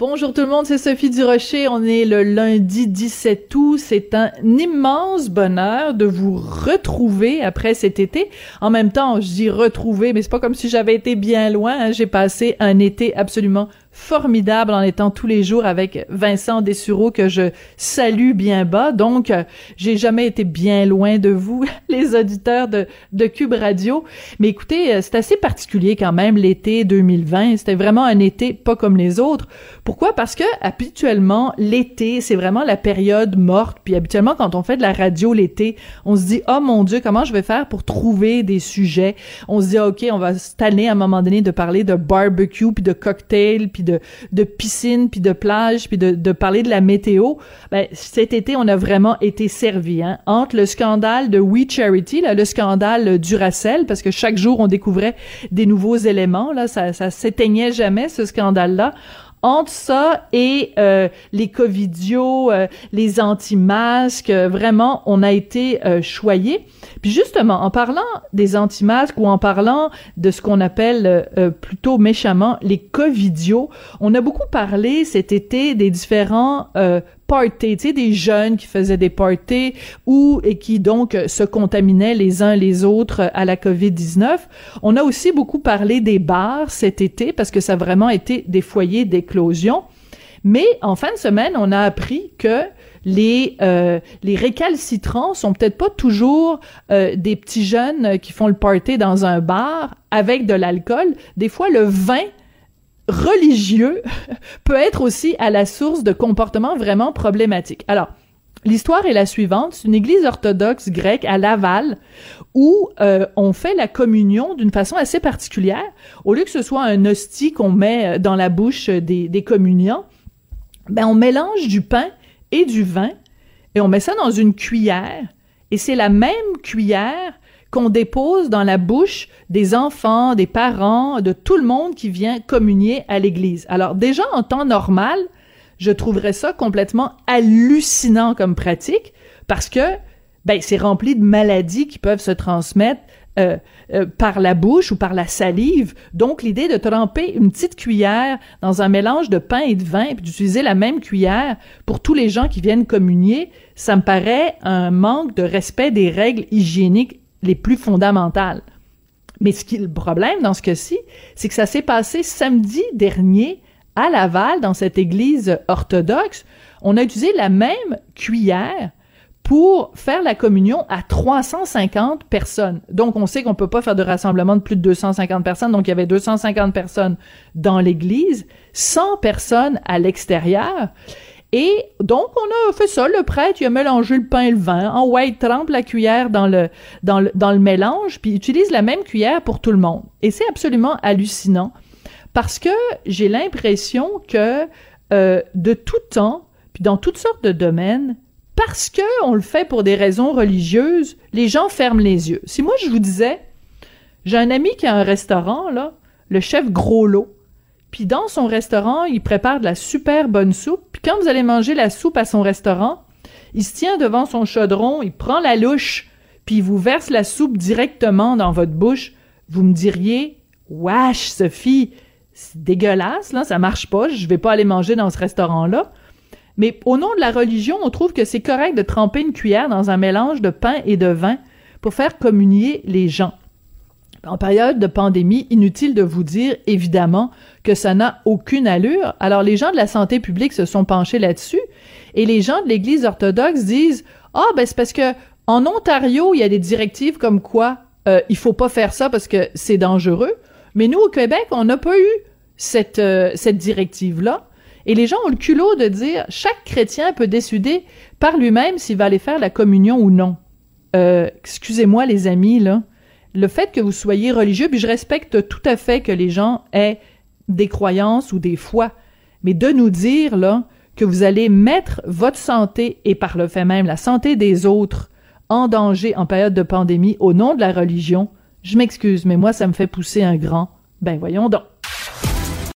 Bonjour tout le monde, c'est Sophie Durocher. On est le lundi 17 août. C'est un immense bonheur de vous retrouver après cet été. En même temps, je dis retrouver, mais c'est pas comme si j'avais été bien loin. Hein. J'ai passé un été absolument formidable en étant tous les jours avec Vincent Dessureau que je salue bien bas. Donc, euh, j'ai jamais été bien loin de vous, les auditeurs de, Cube Radio. Mais écoutez, euh, c'est assez particulier quand même l'été 2020. C'était vraiment un été pas comme les autres. Pourquoi? Parce que habituellement, l'été, c'est vraiment la période morte. Puis habituellement, quand on fait de la radio l'été, on se dit, oh mon Dieu, comment je vais faire pour trouver des sujets? On se dit, OK, on va se tanner à un moment donné de parler de barbecue, puis de cocktail, puis de, piscine, puis de plage, puis de, parler de la météo. Ben, cet été, on a vraiment été servi. Hein? Entre le scandale de We Charity, là, le scandale Duracell, parce que chaque jour, on découvrait des nouveaux éléments. Là, ça, ça s'éteignait jamais, ce scandale-là entre ça et euh, les covidios, euh, les anti-masques, euh, vraiment, on a été choyés. Puis justement, en parlant des anti-masques ou en parlant de ce qu'on appelle plutôt méchamment les covidios, on a beaucoup parlé cet été des différents tu des jeunes qui faisaient des parties ou et qui donc se contaminaient les uns les autres à la COVID-19. On a aussi beaucoup parlé des bars cet été parce que ça a vraiment été des foyers d'éclosion. Mais en fin de semaine, on a appris que les euh, les récalcitrants sont peut-être pas toujours euh, des petits jeunes qui font le party dans un bar avec de l'alcool. Des fois, le vin religieux peut être aussi à la source de comportements vraiment problématiques. Alors, L'histoire est la suivante, c'est une église orthodoxe grecque à Laval où euh, on fait la communion d'une façon assez particulière. Au lieu que ce soit un hostie qu'on met euh, dans la bouche des, des communiants, ben on mélange du pain et du vin et on met ça dans une cuillère et c'est la même cuillère qu'on dépose dans la bouche des enfants, des parents, de tout le monde qui vient communier à l'église. Alors déjà en temps normal, je trouverais ça complètement hallucinant comme pratique parce que ben c'est rempli de maladies qui peuvent se transmettre euh, euh, par la bouche ou par la salive. Donc, l'idée de tremper une petite cuillère dans un mélange de pain et de vin, puis d'utiliser la même cuillère pour tous les gens qui viennent communier, ça me paraît un manque de respect des règles hygiéniques les plus fondamentales. Mais ce qui est le problème dans ce cas-ci, c'est que ça s'est passé samedi dernier à Laval, dans cette église orthodoxe. On a utilisé la même cuillère pour faire la communion à 350 personnes. Donc, on sait qu'on peut pas faire de rassemblement de plus de 250 personnes. Donc, il y avait 250 personnes dans l'église, 100 personnes à l'extérieur. Et donc, on a fait ça. Le prêtre, il a mélangé le pain et le vin. En white, trempe la cuillère dans le, dans le, mélange, puis utilise la même cuillère pour tout le monde. Et c'est absolument hallucinant parce que j'ai l'impression que euh, de tout temps, puis dans toutes sortes de domaines, parce que on le fait pour des raisons religieuses, les gens ferment les yeux. Si moi je vous disais, j'ai un ami qui a un restaurant là, le chef Gros Lot, puis dans son restaurant, il prépare de la super bonne soupe. Puis quand vous allez manger la soupe à son restaurant, il se tient devant son chaudron, il prend la louche, puis il vous verse la soupe directement dans votre bouche. Vous me diriez, wesh, Sophie, c'est dégueulasse, là, ça marche pas, je vais pas aller manger dans ce restaurant-là. Mais au nom de la religion, on trouve que c'est correct de tremper une cuillère dans un mélange de pain et de vin pour faire communier les gens. En période de pandémie, inutile de vous dire, évidemment, que ça n'a aucune allure. Alors, les gens de la santé publique se sont penchés là-dessus et les gens de l'Église orthodoxe disent, ah, ben, c'est parce que en Ontario, il y a des directives comme quoi euh, il faut pas faire ça parce que c'est dangereux. Mais nous, au Québec, on n'a pas eu cette, euh, cette directive-là. Et les gens ont le culot de dire, chaque chrétien peut décider par lui-même s'il va aller faire la communion ou non. Euh, excusez-moi, les amis, là le fait que vous soyez religieux, puis je respecte tout à fait que les gens aient des croyances ou des foi, mais de nous dire là que vous allez mettre votre santé et par le fait même la santé des autres en danger en période de pandémie au nom de la religion, je m'excuse, mais moi, ça me fait pousser un grand. Ben voyons donc.